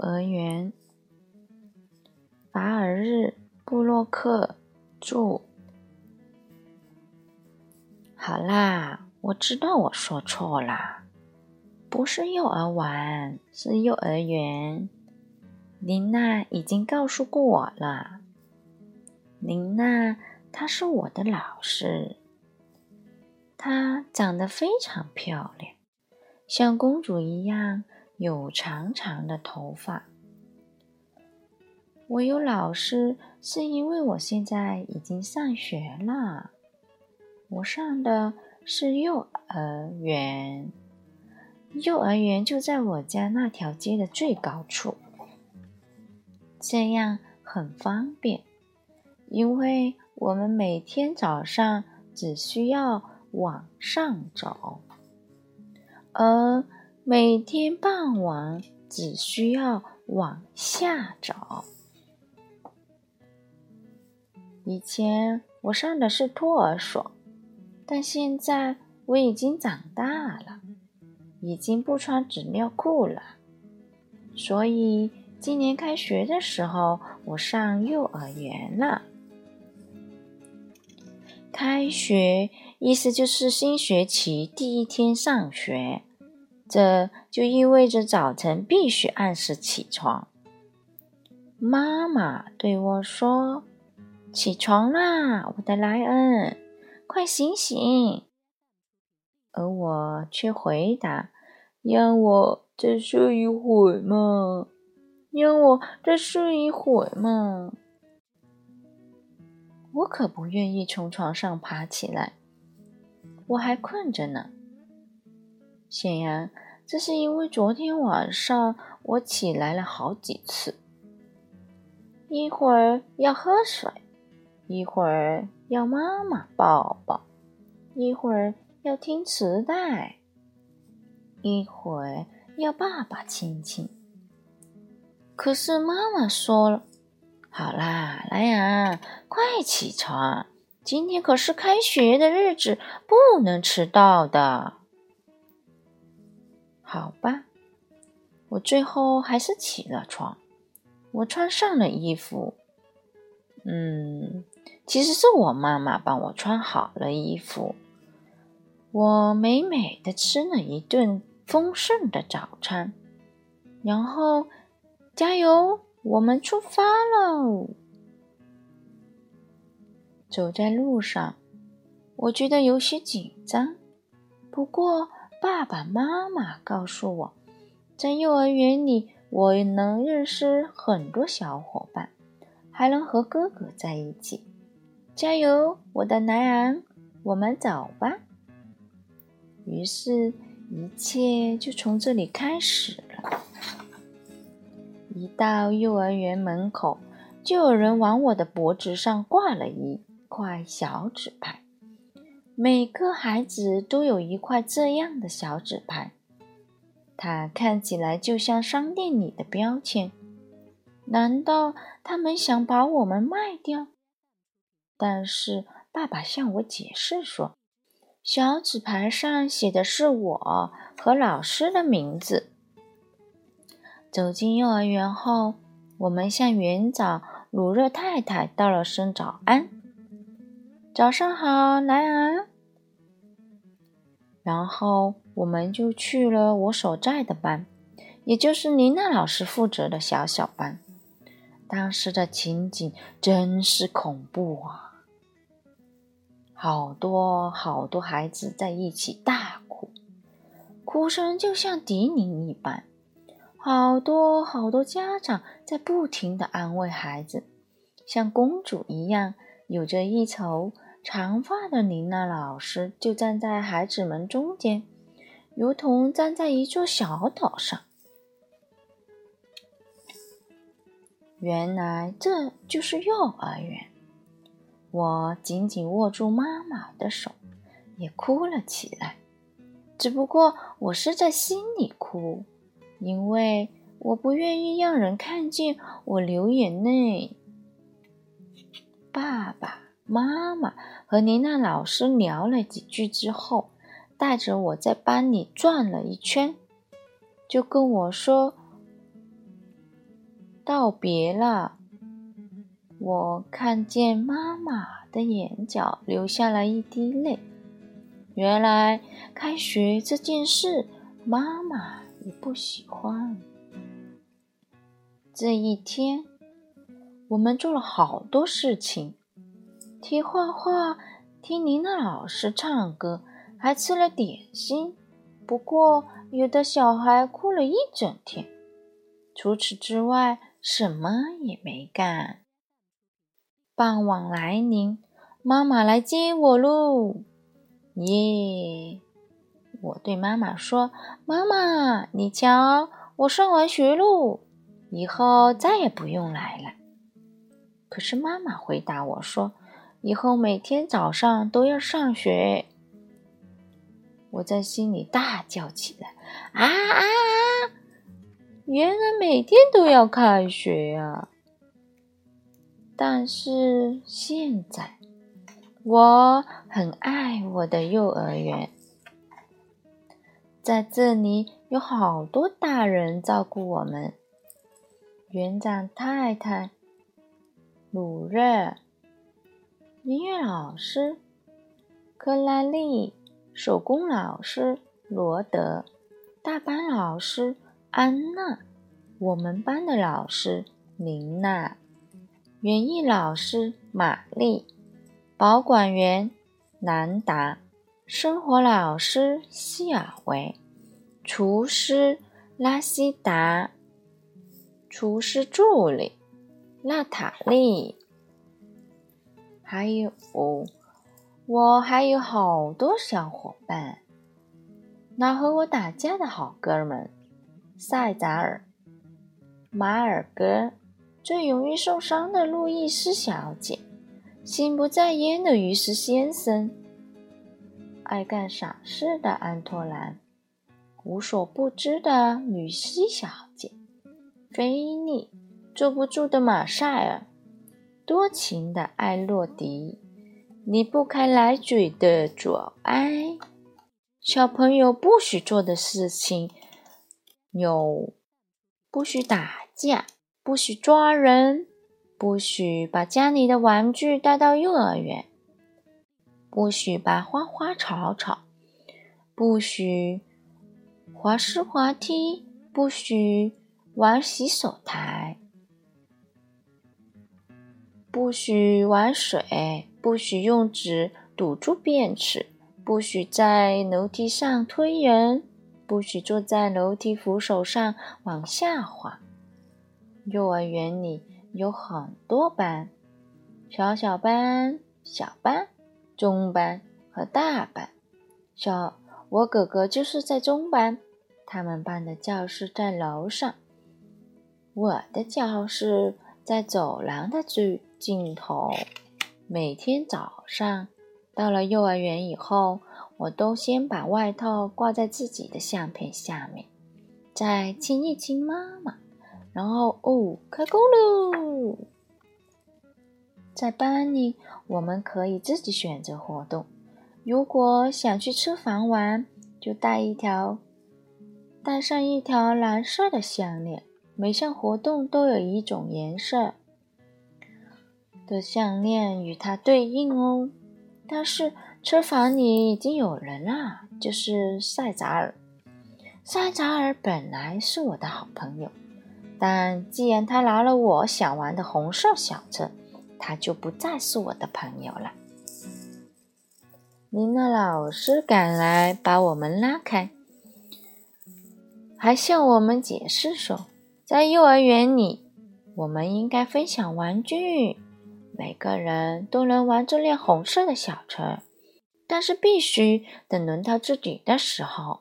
幼儿园，法尔日布洛克著。好啦，我知道我说错啦，不是幼儿园，是幼儿园。琳娜已经告诉过我了。琳娜，她是我的老师，她长得非常漂亮，像公主一样。有长长的头发。我有老师，是因为我现在已经上学了。我上的是幼儿园，幼儿园就在我家那条街的最高处，这样很方便，因为我们每天早上只需要往上走，而。每天傍晚只需要往下找。以前我上的是托儿所，但现在我已经长大了，已经不穿纸尿裤了。所以今年开学的时候，我上幼儿园了。开学意思就是新学期第一天上学。这就意味着早晨必须按时起床。妈妈对我说：“起床啦，我的莱恩，快醒醒！”而我却回答：“让我再睡一会嘛，让我再睡一会嘛。”我可不愿意从床上爬起来，我还困着呢。显然，这是因为昨天晚上我起来了好几次，一会儿要喝水，一会儿要妈妈抱抱，一会儿要听磁带，一会儿要爸爸亲亲。可是妈妈说了：“好啦，莱阳，快起床，今天可是开学的日子，不能迟到的。”好吧，我最后还是起了床。我穿上了衣服，嗯，其实是我妈妈帮我穿好了衣服。我美美的吃了一顿丰盛的早餐，然后加油，我们出发喽！走在路上，我觉得有些紧张，不过。爸爸妈妈告诉我，在幼儿园里，我能认识很多小伙伴，还能和哥哥在一起。加油，我的男人，我们走吧。于是，一切就从这里开始了。一到幼儿园门口，就有人往我的脖子上挂了一块小纸牌。每个孩子都有一块这样的小纸牌，它看起来就像商店里的标签。难道他们想把我们卖掉？但是爸爸向我解释说，小纸牌上写的是我和老师的名字。走进幼儿园后，我们向园长鲁热太太道了声早安。早上好，莱昂。然后我们就去了我所在的班，也就是妮娜老师负责的小小班。当时的情景真是恐怖啊！好多好多孩子在一起大哭，哭声就像笛铃一般。好多好多家长在不停的安慰孩子，像公主一样，有着一头。长发的琳娜老师就站在孩子们中间，如同站在一座小岛上。原来这就是幼儿园。我紧紧握住妈妈的手，也哭了起来。只不过我是在心里哭，因为我不愿意让人看见我流眼泪。爸爸。妈妈和妮娜老师聊了几句之后，带着我在班里转了一圈，就跟我说：“道别了。我看见妈妈的眼角流下了一滴泪。原来开学这件事，妈妈也不喜欢。这一天，我们做了好多事情：听画画，听您的老师唱歌，还吃了点心。不过，有的小孩哭了一整天。除此之外，什么也没干。傍晚来临，妈妈来接我喽！耶！我对妈妈说：“妈妈，你瞧，我上完学喽。”以后再也不用来了。可是妈妈回答我说：“以后每天早上都要上学。”我在心里大叫起来：“啊啊啊！原来每天都要开学啊！”但是现在，我很爱我的幼儿园，在这里有好多大人照顾我们。园长太太、鲁热、音乐老师。克拉丽、手工老师罗德、大班老师安娜、我们班的老师琳娜、园艺老师玛丽、保管员南达、生活老师希尔维、厨师拉西达。厨师助理娜塔莉，还有我，还有好多小伙伴。那和我打架的好哥们塞扎尔、马尔格，最容易受伤的路易斯小姐，心不在焉的于斯先生，爱干傻事的安托兰，无所不知的吕西小姐。菲利，坐不住的马赛尔，多情的艾洛迪，离不开来嘴的左埃。小朋友不许做的事情有：不许打架，不许抓人，不许把家里的玩具带到幼儿园，不许把花花草草，不许滑丝滑梯，不许。玩洗手台，不许玩水，不许用纸堵住便池，不许在楼梯上推人，不许坐在楼梯扶手上往下滑。幼儿园里有很多班，小小班、小班、中班和大班。小我哥哥就是在中班，他们班的教室在楼上。我的教室在走廊的最镜头。每天早上到了幼儿园以后，我都先把外套挂在自己的相片下面，再亲一亲妈妈，然后哦，开工喽！在班里，我们可以自己选择活动。如果想去车房玩，就带一条，带上一条蓝色的项链。每项活动都有一种颜色的项链与它对应哦。但是车房里已经有人了，就是塞扎尔。塞扎尔本来是我的好朋友，但既然他拿了我想玩的红色小车，他就不再是我的朋友了。您的老师赶来把我们拉开，还向我们解释说。在幼儿园里，我们应该分享玩具，每个人都能玩这辆红色的小车，但是必须等轮到自己的时候。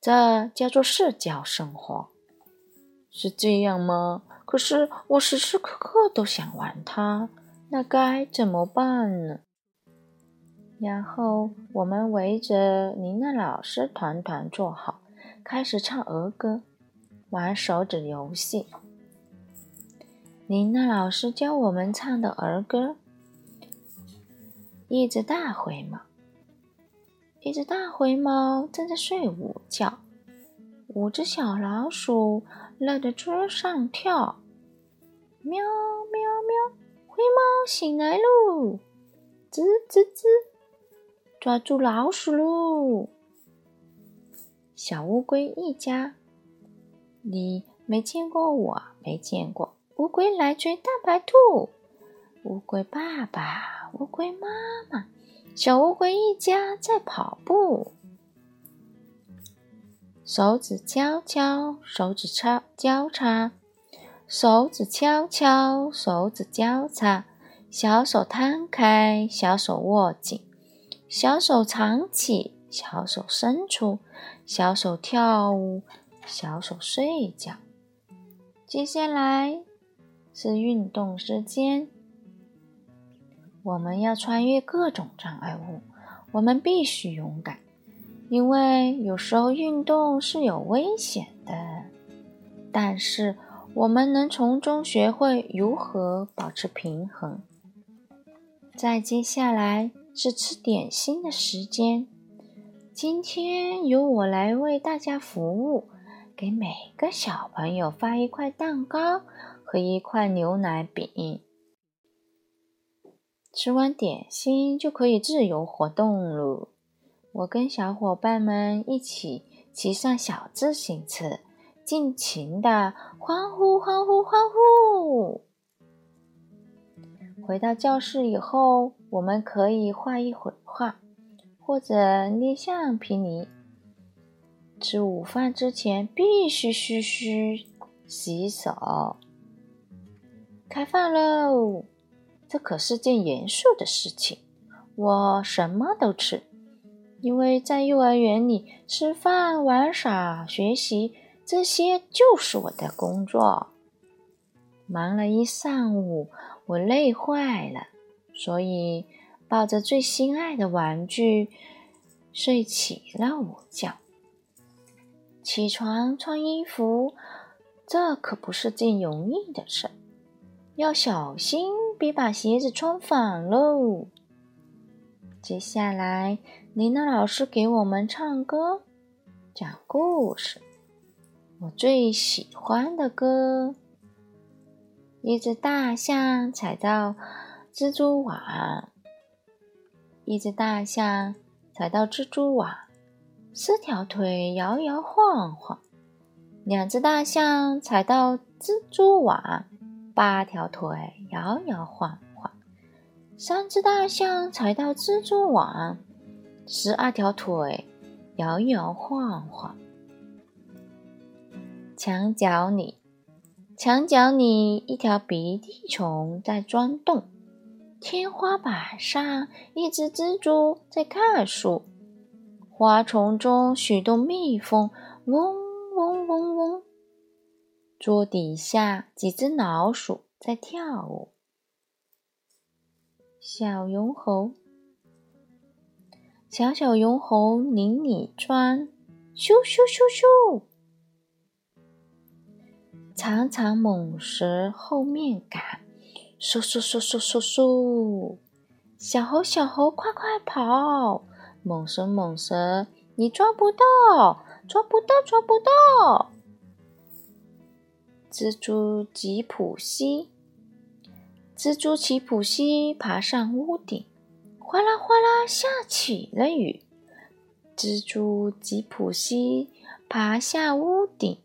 这叫做社交生活，是这样吗？可是我时时刻刻都想玩它，那该怎么办呢？然后我们围着您的老师团团坐好，开始唱儿歌。玩手指游戏。林娜老师教我们唱的儿歌：一只大灰猫，一只大灰猫正在睡午觉。五只小老鼠乐得桌上跳，喵喵喵，灰猫醒来喽！吱吱吱，抓住老鼠喽！小乌龟一家，你没见过我，没见过乌龟来追大白兔。乌龟爸爸，乌龟妈妈，小乌龟一家在跑步。手指敲敲，手指敲交叉，手指敲敲，手指交叉。小手摊开，小手握紧，小手藏起，小手伸出，小手跳舞，小手睡觉。接下来是运动时间，我们要穿越各种障碍物，我们必须勇敢。因为有时候运动是有危险的，但是我们能从中学会如何保持平衡。再接下来是吃点心的时间，今天由我来为大家服务，给每个小朋友发一块蛋糕和一块牛奶饼。吃完点心就可以自由活动了。我跟小伙伴们一起骑上小自行车，尽情的欢呼欢呼欢呼。回到教室以后，我们可以画一会画，或者捏橡皮泥。吃午饭之前必须嘘嘘洗手。开饭喽！这可是件严肃的事情。我什么都吃。因为在幼儿园里，吃饭、玩耍、学习，这些就是我的工作。忙了一上午，我累坏了，所以抱着最心爱的玩具睡起了午觉。起床穿衣服，这可不是件容易的事，要小心，别把鞋子穿反喽。接下来。琳娜老师给我们唱歌、讲故事，我最喜欢的歌。一只大象踩到蜘蛛网，一只大象踩到蜘蛛网，四条腿摇摇晃晃；两只大象踩到蜘蛛网，八条腿摇摇晃晃；三只大象踩到蜘蛛网。十二条腿摇摇晃晃，墙角里，墙角里一条鼻涕虫在钻洞。天花板上一只蜘蛛在看书。花丛中许多蜜蜂嗡嗡嗡嗡。桌底下几只老鼠在跳舞。小绒猴。小小绒猴拧里钻，咻咻咻咻；长长猛蛇后面赶，嗖嗖嗖嗖嗖嗖。小猴小猴快快跑，猛蛇猛蛇你抓不到，抓不到抓不到。蜘蛛吉普西，蜘蛛吉普西爬上屋顶。哗啦哗啦，下起了雨。蜘蛛吉普西爬下屋顶，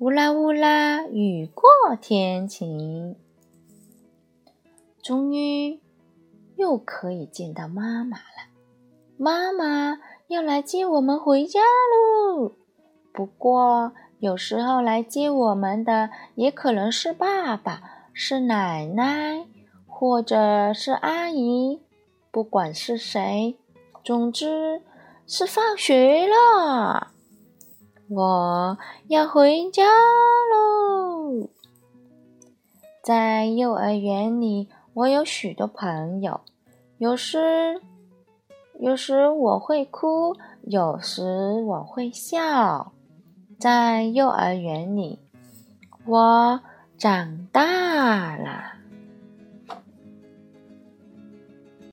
乌拉乌拉，雨过天晴。终于又可以见到妈妈了，妈妈要来接我们回家喽。不过，有时候来接我们的也可能是爸爸，是奶奶，或者是阿姨。不管是谁，总之是放学了，我要回家喽。在幼儿园里，我有许多朋友，有时有时我会哭，有时我会笑。在幼儿园里，我长大了。